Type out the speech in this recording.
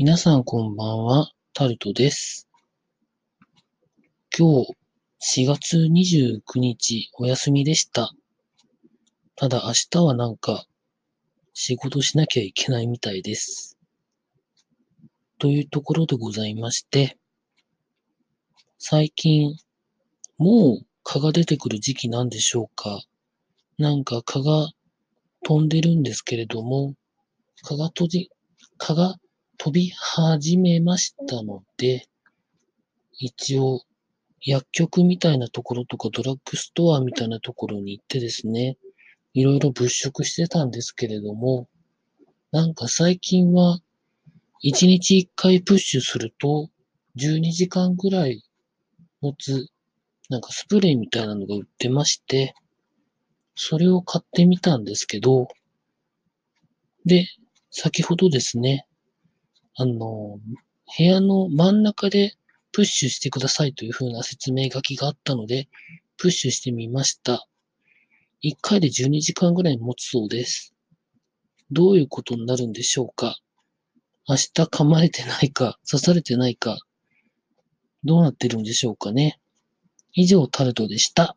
皆さんこんばんは、タルトです。今日4月29日お休みでした。ただ明日はなんか仕事しなきゃいけないみたいです。というところでございまして、最近もう蚊が出てくる時期なんでしょうか。なんか蚊が飛んでるんですけれども、蚊が飛じ、蚊が飛び始めましたので、一応、薬局みたいなところとかドラッグストアみたいなところに行ってですね、いろいろ物色してたんですけれども、なんか最近は、1日1回プッシュすると、12時間ぐらい持つ、なんかスプレーみたいなのが売ってまして、それを買ってみたんですけど、で、先ほどですね、あの、部屋の真ん中でプッシュしてくださいという風な説明書きがあったので、プッシュしてみました。1回で12時間ぐらい持つそうです。どういうことになるんでしょうか？明日噛まれてないか、刺されてないか、どうなってるんでしょうかね？以上、タルトでした。